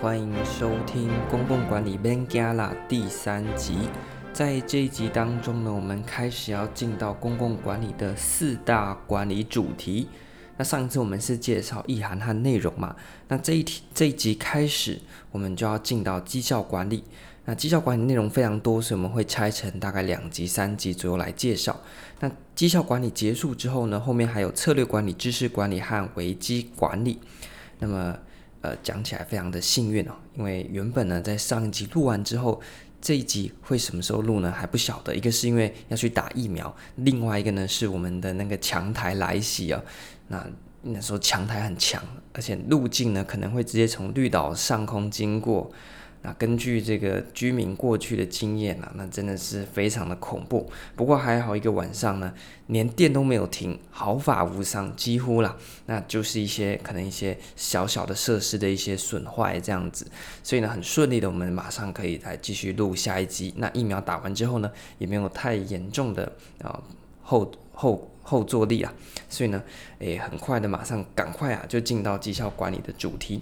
欢迎收听公共管理 b a n g a l a 第三集。在这一集当中呢，我们开始要进到公共管理的四大管理主题。那上一次我们是介绍意涵和内容嘛，那这一题这一集开始，我们就要进到绩效管理。那绩效管理内容非常多，所以我们会拆成大概两集、三集左右来介绍。那绩效管理结束之后呢，后面还有策略管理、知识管理和危机管理。那么，呃，讲起来非常的幸运哦，因为原本呢，在上一集录完之后，这一集会什么时候录呢？还不晓得。一个是因为要去打疫苗，另外一个呢是我们的那个强台来袭啊。那那时候强台很强，而且路径呢可能会直接从绿岛上空经过。那根据这个居民过去的经验啊，那真的是非常的恐怖。不过还好，一个晚上呢，连电都没有停，毫发无伤，几乎啦。那就是一些可能一些小小的设施的一些损坏这样子，所以呢，很顺利的，我们马上可以来继续录下一集。那疫苗打完之后呢，也没有太严重的啊后后后坐力啊，所以呢，诶，很快的，马上赶快啊，就进到绩效管理的主题。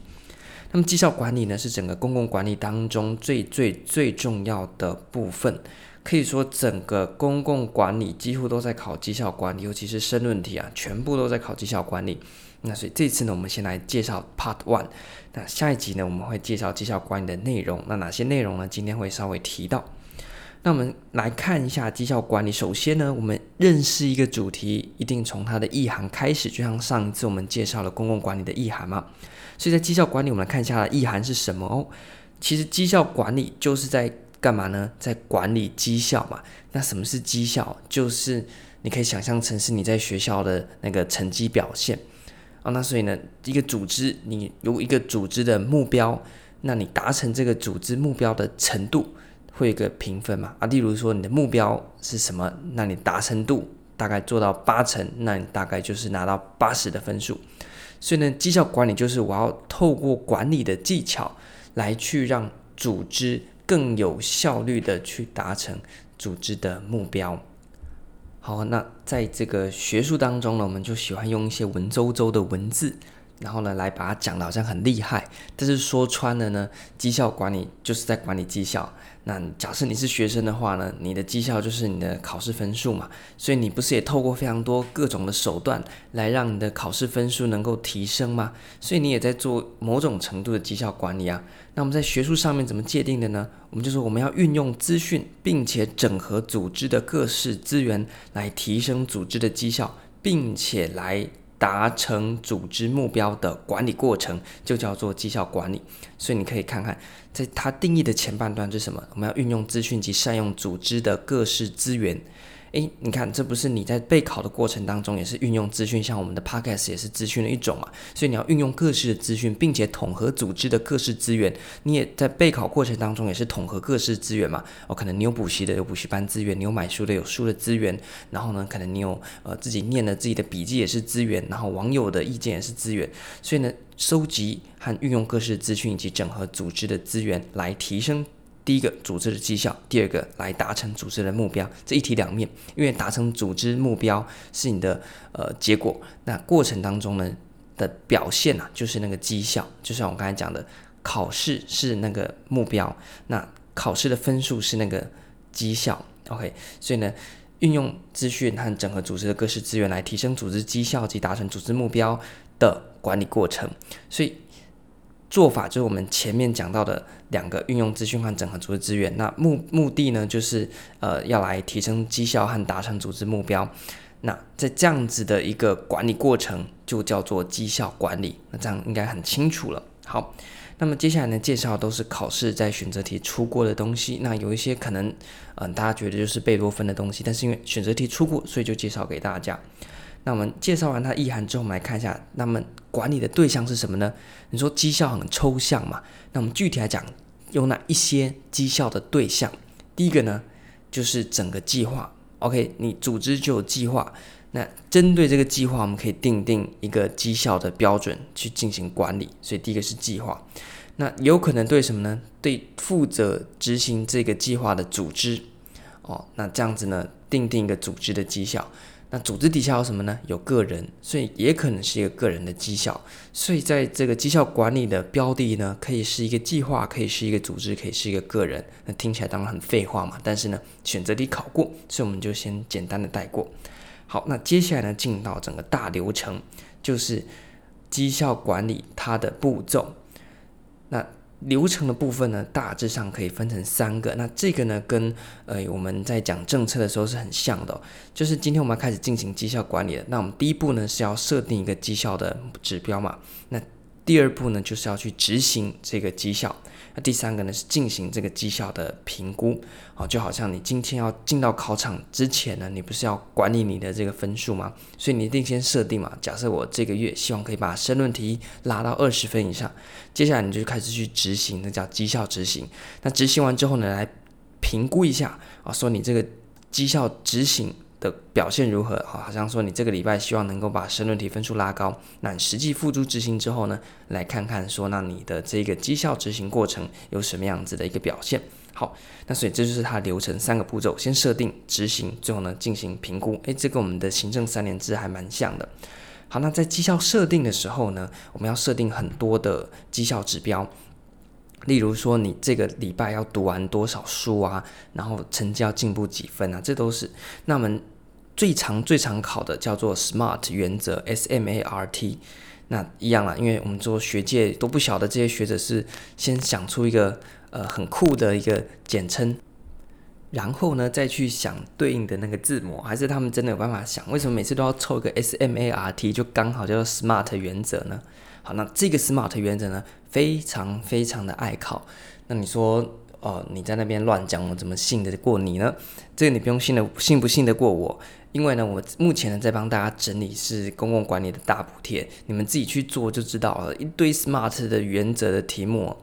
那么绩效管理呢，是整个公共管理当中最最最重要的部分，可以说整个公共管理几乎都在考绩效管理，尤其是申论题啊，全部都在考绩效管理。那所以这次呢，我们先来介绍 Part One。那下一集呢，我们会介绍绩效管理的内容。那哪些内容呢？今天会稍微提到。那我们来看一下绩效管理。首先呢，我们认识一个主题，一定从它的意涵开始，就像上一次我们介绍了公共管理的意涵嘛。所以在绩效管理，我们来看一下意涵是什么哦。其实绩效管理就是在干嘛呢？在管理绩效嘛。那什么是绩效？就是你可以想象成是你在学校的那个成绩表现啊。那所以呢，一个组织你有一个组织的目标，那你达成这个组织目标的程度会有一个评分嘛？啊，例如说你的目标是什么？那你达成度大概做到八成，那你大概就是拿到八十的分数。所以呢，绩效管理就是我要透过管理的技巧来去让组织更有效率的去达成组织的目标。好，那在这个学术当中呢，我们就喜欢用一些文绉绉的文字，然后呢，来把它讲得好像很厉害。但是说穿了呢，绩效管理就是在管理绩效。那假设你是学生的话呢，你的绩效就是你的考试分数嘛，所以你不是也透过非常多各种的手段来让你的考试分数能够提升吗？所以你也在做某种程度的绩效管理啊。那我们在学术上面怎么界定的呢？我们就说我们要运用资讯，并且整合组织的各式资源来提升组织的绩效，并且来。达成组织目标的管理过程就叫做绩效管理，所以你可以看看，在它定义的前半段是什么？我们要运用资讯及善用组织的各式资源。诶，你看，这不是你在备考的过程当中也是运用资讯，像我们的 Podcast 也是资讯的一种嘛。所以你要运用各式的资讯，并且统合组织的各式资源。你也在备考过程当中也是统合各式资源嘛。哦，可能你有补习的，有补习班资源；你有买书的，有书的资源。然后呢，可能你有呃自己念的自己的笔记也是资源，然后网友的意见也是资源。所以呢，收集和运用各式资讯以及整合组织的资源来提升。第一个组织的绩效，第二个来达成组织的目标，这一体两面。因为达成组织目标是你的呃结果，那过程当中呢的表现啊，就是那个绩效。就像我刚才讲的，考试是那个目标，那考试的分数是那个绩效。OK，所以呢，运用资讯和整合组织的各式资源来提升组织绩效及达成组织目标的管理过程，所以。做法就是我们前面讲到的两个运用资讯和整合组织资源，那目目的呢，就是呃要来提升绩效和达成组织目标。那在这样子的一个管理过程，就叫做绩效管理。那这样应该很清楚了。好，那么接下来呢，介绍都是考试在选择题出过的东西。那有一些可能，嗯、大家觉得就是贝多芬的东西，但是因为选择题出过，所以就介绍给大家。那我们介绍完它意涵之后，我们来看一下，那么管理的对象是什么呢？你说绩效很抽象嘛？那我们具体来讲，有哪一些绩效的对象？第一个呢，就是整个计划。OK，你组织就有计划，那针对这个计划，我们可以定定一个绩效的标准去进行管理。所以第一个是计划。那有可能对什么呢？对负责执行这个计划的组织。哦，那这样子呢，定定一个组织的绩效。那组织底下有什么呢？有个人，所以也可能是一个个人的绩效。所以在这个绩效管理的标的呢，可以是一个计划，可以是一个组织，可以是一个个人。那听起来当然很废话嘛，但是呢，选择题考过，所以我们就先简单的带过。好，那接下来呢，进到整个大流程，就是绩效管理它的步骤。那流程的部分呢，大致上可以分成三个。那这个呢，跟呃我们在讲政策的时候是很像的，就是今天我们要开始进行绩效管理了。那我们第一步呢，是要设定一个绩效的指标嘛。那第二步呢，就是要去执行这个绩效。那第三个呢，是进行这个绩效的评估。啊，就好像你今天要进到考场之前呢，你不是要管理你的这个分数吗？所以你一定先设定嘛。假设我这个月希望可以把申论题拉到二十分以上，接下来你就开始去执行，那叫绩效执行。那执行完之后呢，来评估一下啊，说你这个绩效执行。的表现如何？好，好像说你这个礼拜希望能够把申论题分数拉高，那你实际付诸执行之后呢，来看看说，那你的这个绩效执行过程有什么样子的一个表现？好，那所以这就是它流程三个步骤：先设定、执行，最后呢进行评估。诶，这个我们的行政三连制还蛮像的。好，那在绩效设定的时候呢，我们要设定很多的绩效指标。例如说，你这个礼拜要读完多少书啊？然后成绩要进步几分啊？这都是。那我们最常、最常考的叫做 SMART 原则，S M A R T。那一样啦，因为我们做学界都不晓得这些学者是先想出一个呃很酷的一个简称，然后呢再去想对应的那个字母，还是他们真的有办法想？为什么每次都要凑一个 S M A R T 就刚好叫做 SMART 原则呢？好，那这个 SMART 原则呢，非常非常的爱考。那你说，哦，你在那边乱讲，我怎么信得过你呢？这个你不用信的，信不信得过我？因为呢，我目前呢在帮大家整理是公共管理的大补贴，你们自己去做就知道了。一堆 SMART 的原则的题目。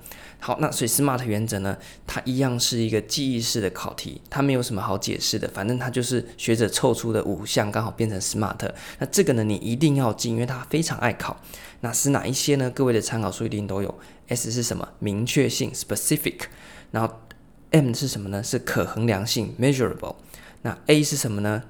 好，那所以 SMART 原则呢，它一样是一个记忆式的考题，它没有什么好解释的，反正它就是学者凑出的五项，刚好变成 SMART。那这个呢，你一定要记，因为它非常爱考。那是哪一些呢？各位的参考书一定都有。S 是什么？明确性 （specific）。然后 M 是什么呢？是可衡量性 （measurable）。那 A 是什么呢？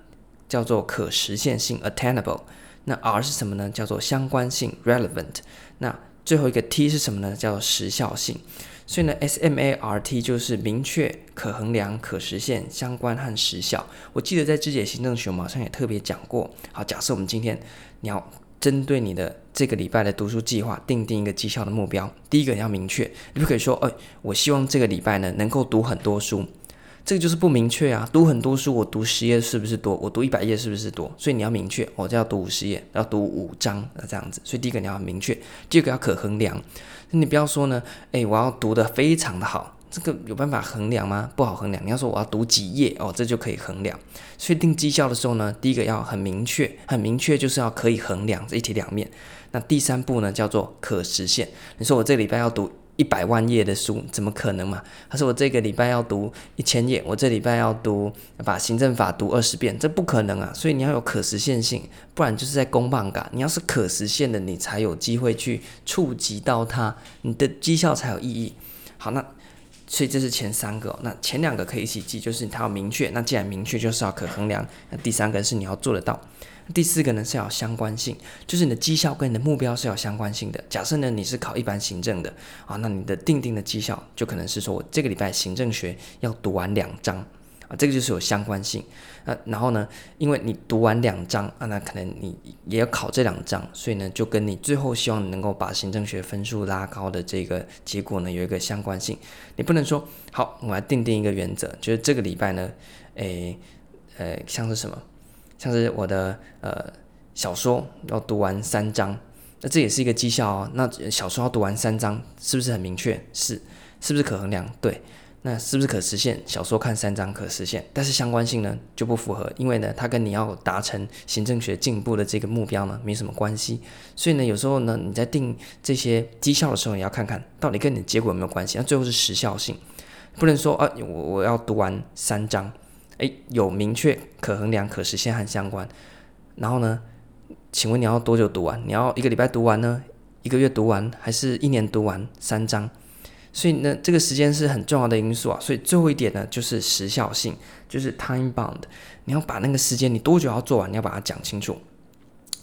叫做可实现性 （attainable）。那 R 是什么呢？叫做相关性 （relevant）。那最后一个 T 是什么呢？叫做时效性。所以呢，SMART 就是明确、可衡量、可实现、相关和时效。我记得在肢解行政学，我们好像也特别讲过。好，假设我们今天你要针对你的这个礼拜的读书计划，定定一个绩效的目标。第一个你要明确，你不可以说，哎，我希望这个礼拜呢能够读很多书。这个就是不明确啊！读很多书，我读十页是不是多？我读一百页是不是多？所以你要明确，我就要读五十页，要读五章，这样子。所以第一个你要很明确，第二个要可衡量。你不要说呢，诶，我要读得非常的好，这个有办法衡量吗？不好衡量。你要说我要读几页哦，这就可以衡量。所以定绩效的时候呢，第一个要很明确，很明确就是要可以衡量，这一体两面。那第三步呢，叫做可实现。你说我这礼拜要读。一百万页的书怎么可能嘛？他说我这个礼拜要读一千页，我这礼拜要读把行政法读二十遍，这不可能啊！所以你要有可实现性，不然就是在公办嘎。你要是可实现的，你才有机会去触及到它，你的绩效才有意义。好，那所以这是前三个，那前两个可以一起记，就是它要明确。那既然明确，就是要可衡量。那第三个是你要做得到。第四个呢是要相关性，就是你的绩效跟你的目标是要相关性的。假设呢你是考一般行政的啊，那你的定定的绩效就可能是说我这个礼拜行政学要读完两章啊，这个就是有相关性啊。然后呢，因为你读完两章啊，那可能你也要考这两章，所以呢就跟你最后希望能够把行政学分数拉高的这个结果呢有一个相关性。你不能说好，我来定定一个原则，就是这个礼拜呢，诶，呃，像是什么？像是我的呃小说要读完三章，那这也是一个绩效哦。那小说要读完三章，是不是很明确？是，是不是可衡量？对，那是不是可实现？小说看三章可实现，但是相关性呢就不符合，因为呢它跟你要达成行政学进步的这个目标呢没什么关系。所以呢有时候呢你在定这些绩效的时候，你要看看到底跟你的结果有没有关系。那最后是时效性，不能说啊我我要读完三章。诶，有明确、可衡量、可实现和相关。然后呢，请问你要多久读完？你要一个礼拜读完呢？一个月读完，还是一年读完三章？所以呢，这个时间是很重要的因素啊。所以最后一点呢，就是时效性，就是 time bound。你要把那个时间，你多久要做完，你要把它讲清楚。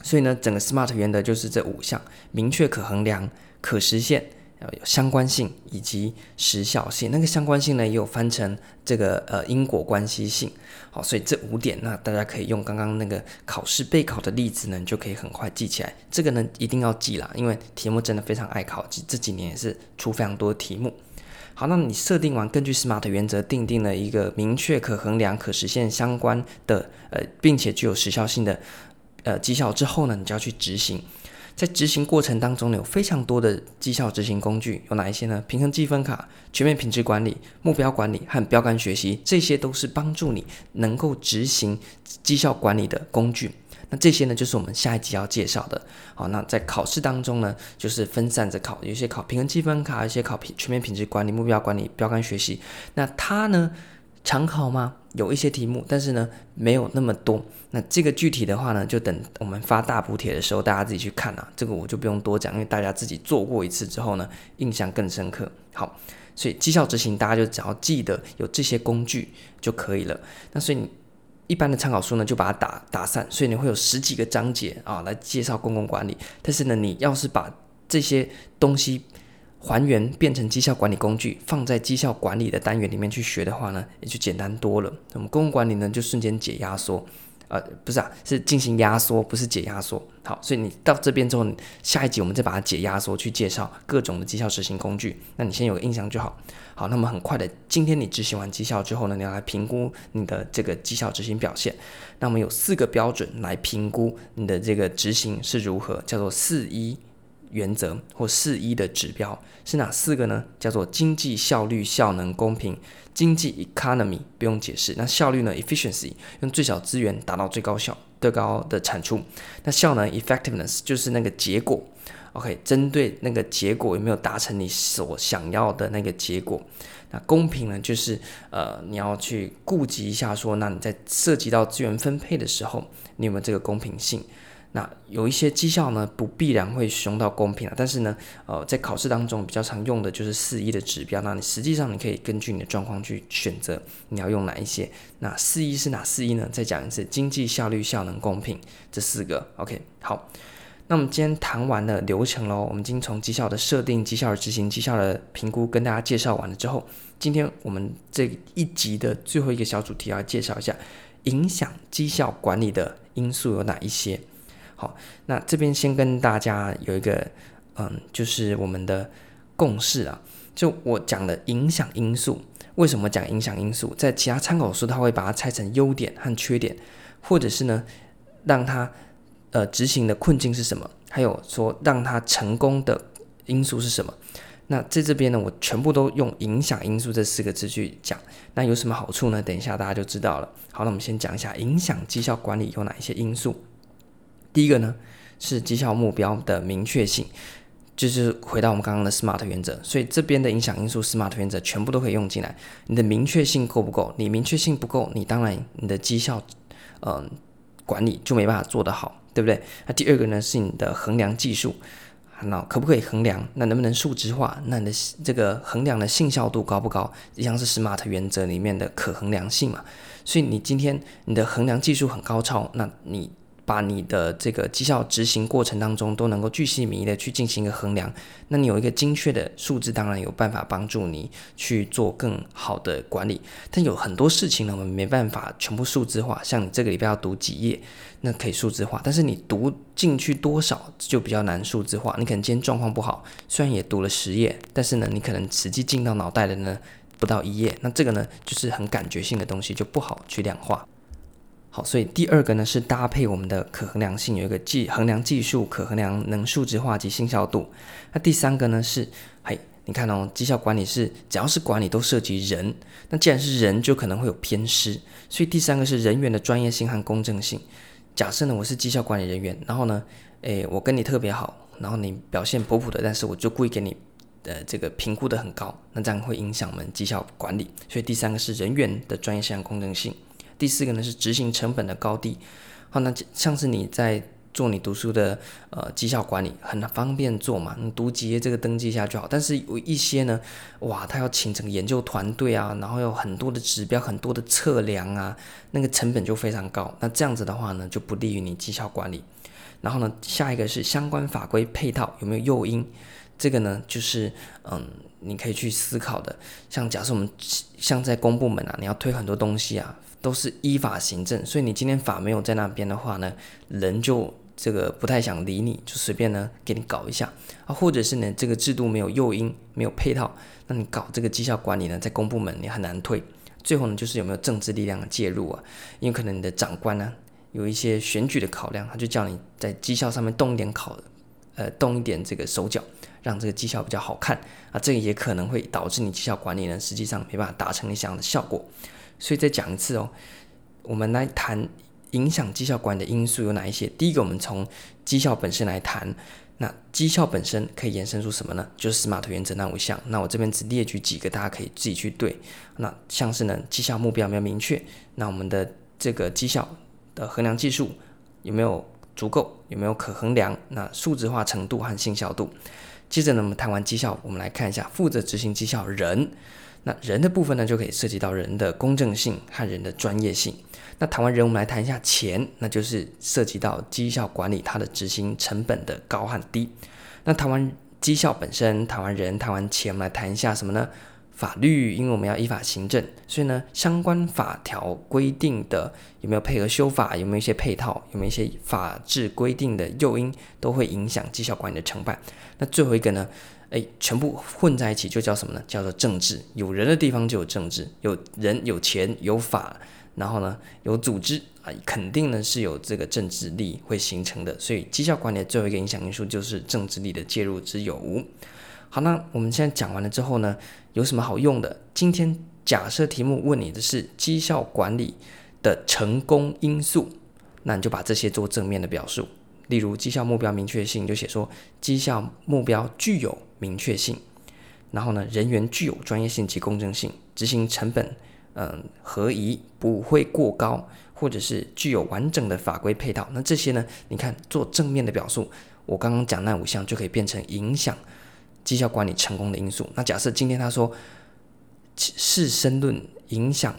所以呢，整个 SMART 原则就是这五项：明确、可衡量、可实现。要有相关性以及时效性，那个相关性呢，也有翻成这个呃因果关系性。好，所以这五点，那大家可以用刚刚那个考试备考的例子呢，就可以很快记起来。这个呢一定要记啦，因为题目真的非常爱考，这这几年也是出非常多题目。好，那你设定完，根据 SMART 原则定定了一个明确、可衡量、可实现、相关的呃，并且具有时效性的呃绩效之后呢，你就要去执行。在执行过程当中呢，有非常多的绩效执行工具，有哪一些呢？平衡计分卡、全面品质管理、目标管理和标杆学习，这些都是帮助你能够执行绩效管理的工具。那这些呢，就是我们下一集要介绍的。好，那在考试当中呢，就是分散着考，有些考平衡计分卡，有些考品全面品质管理、目标管理、标杆学习。那它呢？常考吗？有一些题目，但是呢，没有那么多。那这个具体的话呢，就等我们发大补帖的时候，大家自己去看啊。这个我就不用多讲，因为大家自己做过一次之后呢，印象更深刻。好，所以绩效执行，大家就只要记得有这些工具就可以了。那所以一般的参考书呢，就把它打打散，所以你会有十几个章节啊来介绍公共管理。但是呢，你要是把这些东西还原变成绩效管理工具，放在绩效管理的单元里面去学的话呢，也就简单多了。那么公共管理呢，就瞬间解压缩，呃，不是啊，是进行压缩，不是解压缩。好，所以你到这边之后，下一集我们再把它解压缩，去介绍各种的绩效执行工具。那你先有个印象就好。好，那么很快的，今天你执行完绩效之后呢，你要来评估你的这个绩效执行表现。那我们有四个标准来评估你的这个执行是如何，叫做四一。原则或四一的指标是哪四个呢？叫做经济效率、效能、公平。经济 economy 不用解释，那效率呢？efficiency 用最小资源达到最高效、最高的产出。那效能 effectiveness 就是那个结果。OK，针对那个结果有没有达成你所想要的那个结果？那公平呢？就是呃，你要去顾及一下说，那你在涉及到资源分配的时候，你有没有这个公平性？那有一些绩效呢，不必然会使用到公平啊，但是呢，呃，在考试当中比较常用的就是四一的指标。那你实际上你可以根据你的状况去选择你要用哪一些。那四一是哪四一呢？再讲一次：经济效率、效能、公平这四个。OK，好。那我们今天谈完了流程喽。我们今天从绩效的设定、绩效的执行、绩效的评估跟大家介绍完了之后，今天我们这一集的最后一个小主题要介绍一下影响绩效管理的因素有哪一些。好，那这边先跟大家有一个，嗯，就是我们的共识啊。就我讲的影响因素，为什么讲影响因素？在其他参考书，他会把它拆成优点和缺点，或者是呢，让它呃执行的困境是什么，还有说让它成功的因素是什么。那在这边呢，我全部都用影响因素这四个字去讲。那有什么好处呢？等一下大家就知道了。好，那我们先讲一下影响绩效管理有哪一些因素。第一个呢是绩效目标的明确性，就是回到我们刚刚的 SMART 原则，所以这边的影响因素 SMART 原则全部都可以用进来。你的明确性够不够？你明确性不够，你当然你的绩效，嗯、管理就没办法做得好，对不对？那第二个呢是你的衡量技术，那可不可以衡量？那能不能数值化？那你的这个衡量的信效度高不高？一样是 SMART 原则里面的可衡量性嘛。所以你今天你的衡量技术很高超，那你。把你的这个绩效执行过程当中都能够巨细靡的去进行一个衡量，那你有一个精确的数字，当然有办法帮助你去做更好的管理。但有很多事情呢，我们没办法全部数字化。像你这个礼拜要读几页，那可以数字化，但是你读进去多少就比较难数字化。你可能今天状况不好，虽然也读了十页，但是呢，你可能实际进到脑袋的呢不到一页。那这个呢，就是很感觉性的东西，就不好去量化。所以第二个呢是搭配我们的可衡量性，有一个技衡量技术，可衡量能数值化及信效度。那第三个呢是，嘿，你看哦，绩效管理是只要是管理都涉及人，那既然是人，就可能会有偏失，所以第三个是人员的专业性和公正性。假设呢我是绩效管理人员，然后呢，诶，我跟你特别好，然后你表现普普的，但是我就故意给你的这个评估的很高，那这样会影响我们绩效管理。所以第三个是人员的专业性和公正性。第四个呢是执行成本的高低，好，那像是你在做你读书的呃绩效管理，很方便做嘛，你读几页这个登记一下就好。但是有一些呢，哇，他要请整个研究团队啊，然后有很多的指标、很多的测量啊，那个成本就非常高。那这样子的话呢，就不利于你绩效管理。然后呢，下一个是相关法规配套有没有诱因？这个呢，就是嗯，你可以去思考的。像假设我们像在公部门啊，你要推很多东西啊，都是依法行政，所以你今天法没有在那边的话呢，人就这个不太想理你，就随便呢给你搞一下啊，或者是呢这个制度没有诱因，没有配套，那你搞这个绩效管理呢，在公部门你很难推。最后呢，就是有没有政治力量的介入啊？因为可能你的长官呢，有一些选举的考量，他就叫你在绩效上面动一点考，呃，动一点这个手脚。让这个绩效比较好看啊，这个也可能会导致你绩效管理呢，实际上没办法达成你想要的效果。所以再讲一次哦，我们来谈影响绩效管理的因素有哪一些？第一个，我们从绩效本身来谈。那绩效本身可以延伸出什么呢？就是 SMART 原则那五项。那我这边只列举几个，大家可以自己去对。那像是呢，绩效目标没有明确？那我们的这个绩效的衡量技术有没有足够？有没有可衡量？那数字化程度和信效度。接着呢，我们谈完绩效，我们来看一下负责执行绩效人。那人的部分呢，就可以涉及到人的公正性和人的专业性。那谈完人，我们来谈一下钱，那就是涉及到绩效管理它的执行成本的高和低。那谈完绩效本身，谈完人，谈完钱，我们来谈一下什么呢？法律，因为我们要依法行政，所以呢，相关法条规定的有没有配合修法，有没有一些配套，有没有一些法制规定的诱因，都会影响绩效管理的成败。那最后一个呢，诶，全部混在一起就叫什么呢？叫做政治。有人的地方就有政治，有人有钱有法，然后呢有组织啊，肯定呢是有这个政治力会形成的。所以绩效管理的最后一个影响因素就是政治力的介入之有无。好，那我们现在讲完了之后呢，有什么好用的？今天假设题目问你的是绩效管理的成功因素，那你就把这些做正面的表述。例如绩效目标明确性，就写说绩效目标具有明确性，然后呢，人员具有专业性及公正性，执行成本嗯合宜，不会过高，或者是具有完整的法规配套。那这些呢，你看做正面的表述，我刚刚讲那五项就可以变成影响。绩效管理成功的因素。那假设今天他说是申论影响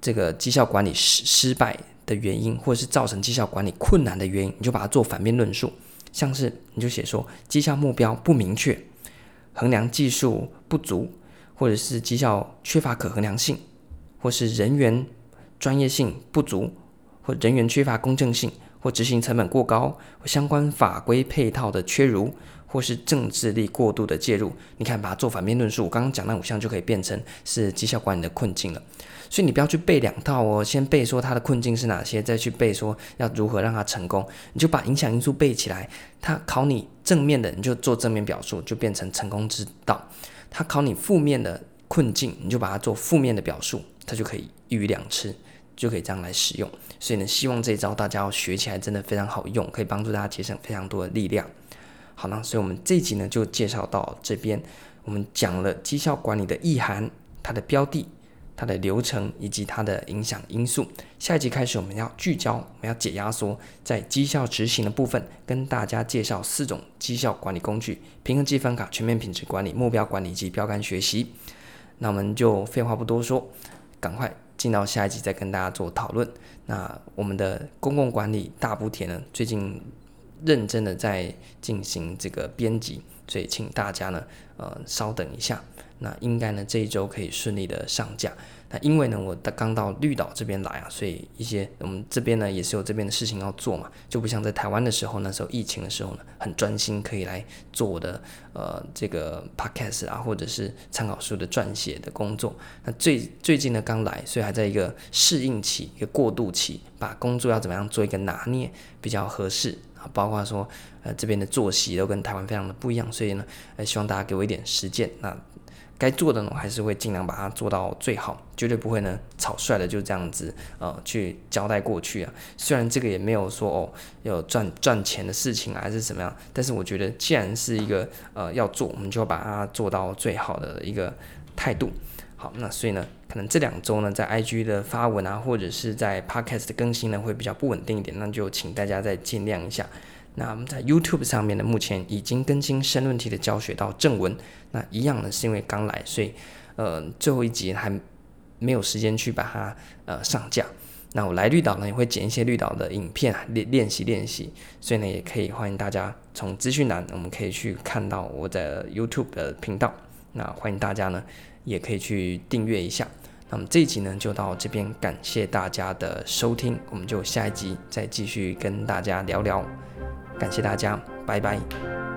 这个绩效管理失失败的原因，或者是造成绩效管理困难的原因，你就把它做反面论述。像是你就写说绩效目标不明确，衡量技术不足，或者是绩效缺乏可衡量性，或是人员专业性不足，或人员缺乏公正性，或执行成本过高，或相关法规配套的缺如。或是政治力过度的介入，你看把它做反面论述，我刚刚讲那五项就可以变成是绩效管理的困境了。所以你不要去背两套哦，先背说它的困境是哪些，再去背说要如何让它成功。你就把影响因素背起来，它考你正面的，你就做正面表述，就变成成功之道。它考你负面的困境，你就把它做负面的表述，它就可以一鱼两吃，就可以这样来使用。所以呢，希望这一招大家要学起来，真的非常好用，可以帮助大家节省非常多的力量。好那，所以我们这一集呢就介绍到这边。我们讲了绩效管理的意涵、它的标的、它的流程以及它的影响因素。下一集开始，我们要聚焦，我们要解压缩，在绩效执行的部分，跟大家介绍四种绩效管理工具：平衡计分卡、全面品质管理、目标管理及标杆学习。那我们就废话不多说，赶快进到下一集再跟大家做讨论。那我们的公共管理大补帖呢，最近。认真的在进行这个编辑，所以请大家呢，呃，稍等一下。那应该呢，这一周可以顺利的上架。那因为呢，我刚到绿岛这边来啊，所以一些我们这边呢也是有这边的事情要做嘛，就不像在台湾的时候，那时候疫情的时候呢，很专心可以来做我的呃这个 podcast 啊，或者是参考书的撰写的工作。那最最近呢刚来，所以还在一个适应期，一个过渡期，把工作要怎么样做一个拿捏比较合适。包括说，呃，这边的作息都跟台湾非常的不一样，所以呢，呃，希望大家给我一点时间。那该做的呢，我还是会尽量把它做到最好，绝对不会呢草率的就这样子，呃，去交代过去啊。虽然这个也没有说哦，有赚赚钱的事情啊，还是怎么样，但是我觉得既然是一个呃要做，我们就把它做到最好的一个态度。好，那所以呢，可能这两周呢，在 IG 的发文啊，或者是在 Podcast 的更新呢，会比较不稳定一点，那就请大家再见谅一下。那我们在 YouTube 上面呢，目前已经更新申论题的教学到正文，那一样呢，是因为刚来，所以呃，最后一集还没有时间去把它呃上架。那我来绿岛呢，也会剪一些绿岛的影片练练习练习，所以呢，也可以欢迎大家从资讯栏，我们可以去看到我的 YouTube 的频道。那欢迎大家呢，也可以去订阅一下。那么这一集呢，就到这边，感谢大家的收听，我们就下一集再继续跟大家聊聊。感谢大家，拜拜。